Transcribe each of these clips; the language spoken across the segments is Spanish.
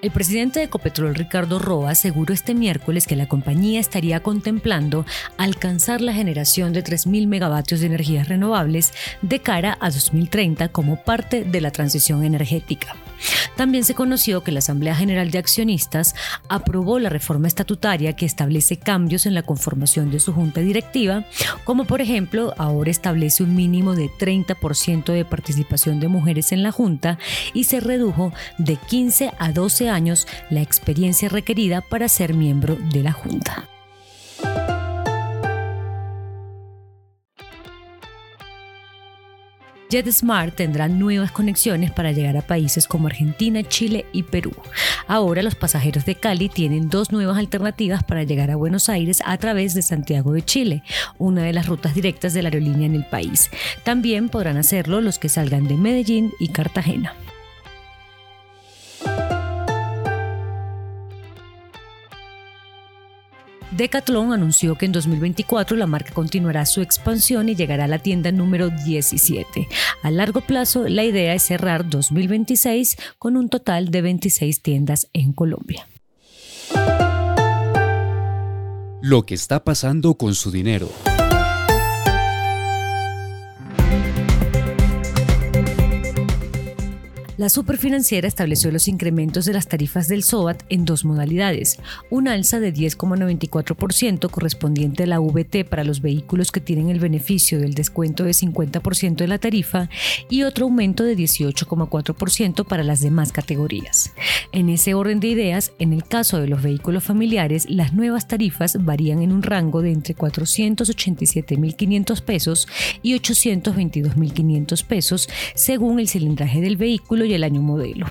El presidente de Ecopetrol, Ricardo Roa, aseguró este miércoles que la compañía estaría contemplando alcanzar la generación de 3.000 megavatios de energías renovables de cara a 2030 como parte de la transición energética. También se conoció que la Asamblea General de Accionistas aprobó la reforma estatutaria que establece cambios en la conformación de su junta directiva, como por ejemplo ahora establece un mínimo de 30% de participación de mujeres en la junta y se redujo de 15 a 12 años la experiencia requerida para ser miembro de la junta. JetSmart tendrá nuevas conexiones para llegar a países como Argentina, Chile y Perú. Ahora los pasajeros de Cali tienen dos nuevas alternativas para llegar a Buenos Aires a través de Santiago de Chile, una de las rutas directas de la aerolínea en el país. También podrán hacerlo los que salgan de Medellín y Cartagena. Decathlon anunció que en 2024 la marca continuará su expansión y llegará a la tienda número 17. A largo plazo, la idea es cerrar 2026 con un total de 26 tiendas en Colombia. Lo que está pasando con su dinero. La superfinanciera estableció los incrementos de las tarifas del SOAT en dos modalidades, un alza de 10,94% correspondiente a la VT para los vehículos que tienen el beneficio del descuento de 50% de la tarifa y otro aumento de 18,4% para las demás categorías. En ese orden de ideas, en el caso de los vehículos familiares, las nuevas tarifas varían en un rango de entre 487.500 pesos y 822.500 pesos según el cilindraje del vehículo y el año modelo.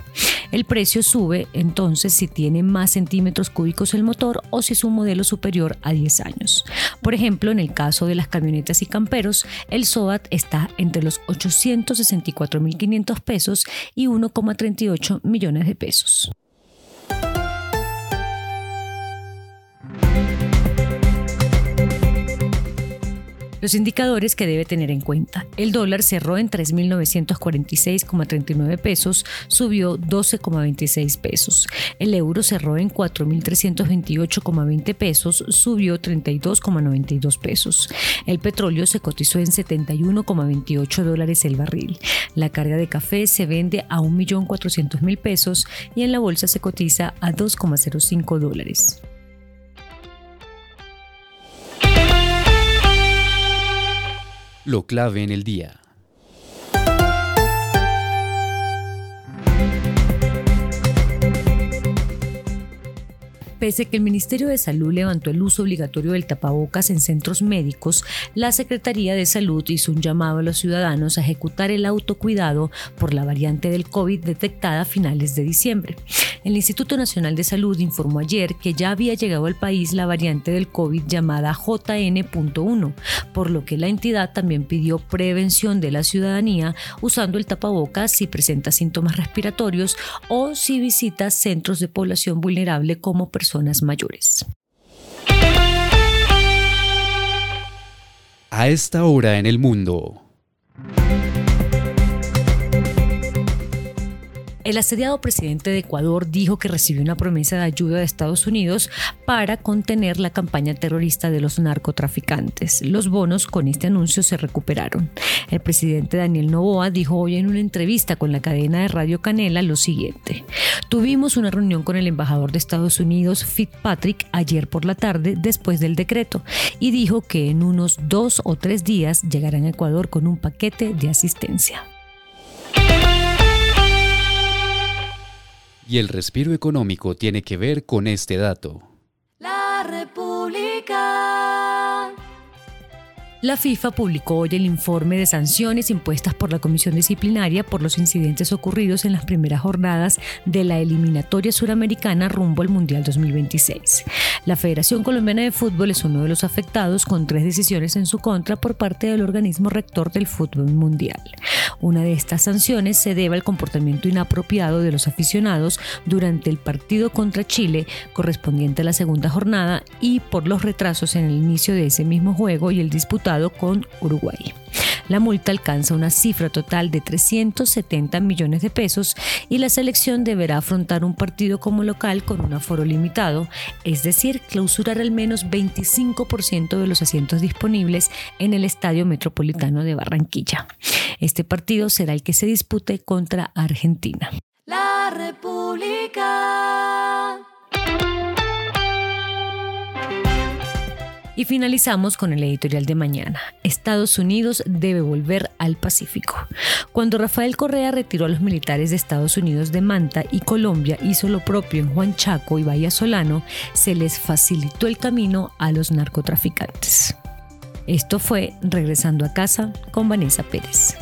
El precio sube entonces si tiene más centímetros cúbicos el motor o si es un modelo superior a 10 años. Por ejemplo, en el caso de las camionetas y camperos, el SOAT está entre los 864.500 pesos y 1,38 millones de pesos. Los indicadores que debe tener en cuenta. El dólar cerró en 3.946,39 pesos, subió 12,26 pesos. El euro cerró en 4.328,20 pesos, subió 32,92 pesos. El petróleo se cotizó en 71,28 dólares el barril. La carga de café se vende a 1.400.000 pesos y en la bolsa se cotiza a 2,05 dólares. Lo clave en el día. Pese a que el Ministerio de Salud levantó el uso obligatorio del tapabocas en centros médicos, la Secretaría de Salud hizo un llamado a los ciudadanos a ejecutar el autocuidado por la variante del COVID detectada a finales de diciembre. El Instituto Nacional de Salud informó ayer que ya había llegado al país la variante del COVID llamada JN.1, por lo que la entidad también pidió prevención de la ciudadanía usando el tapabocas si presenta síntomas respiratorios o si visita centros de población vulnerable como personas mayores. A esta hora en el mundo. El asediado presidente de Ecuador dijo que recibió una promesa de ayuda de Estados Unidos para contener la campaña terrorista de los narcotraficantes. Los bonos con este anuncio se recuperaron. El presidente Daniel Novoa dijo hoy en una entrevista con la cadena de Radio Canela lo siguiente. Tuvimos una reunión con el embajador de Estados Unidos, Fitzpatrick, ayer por la tarde después del decreto y dijo que en unos dos o tres días llegarán a Ecuador con un paquete de asistencia. Y el respiro económico tiene que ver con este dato. La República. La FIFA publicó hoy el informe de sanciones impuestas por la Comisión Disciplinaria por los incidentes ocurridos en las primeras jornadas de la eliminatoria suramericana rumbo al Mundial 2026. La Federación Colombiana de Fútbol es uno de los afectados con tres decisiones en su contra por parte del organismo rector del fútbol mundial. Una de estas sanciones se debe al comportamiento inapropiado de los aficionados durante el partido contra Chile correspondiente a la segunda jornada y por los retrasos en el inicio de ese mismo juego y el disputado con Uruguay. La multa alcanza una cifra total de 370 millones de pesos y la selección deberá afrontar un partido como local con un aforo limitado, es decir, clausurar al menos 25% de los asientos disponibles en el Estadio Metropolitano de Barranquilla. Este partido será el que se dispute contra Argentina. La República. Y finalizamos con el editorial de mañana. Estados Unidos debe volver al Pacífico. Cuando Rafael Correa retiró a los militares de Estados Unidos de Manta y Colombia hizo lo propio en Juan Chaco y Bahía Solano, se les facilitó el camino a los narcotraficantes. Esto fue Regresando a casa con Vanessa Pérez.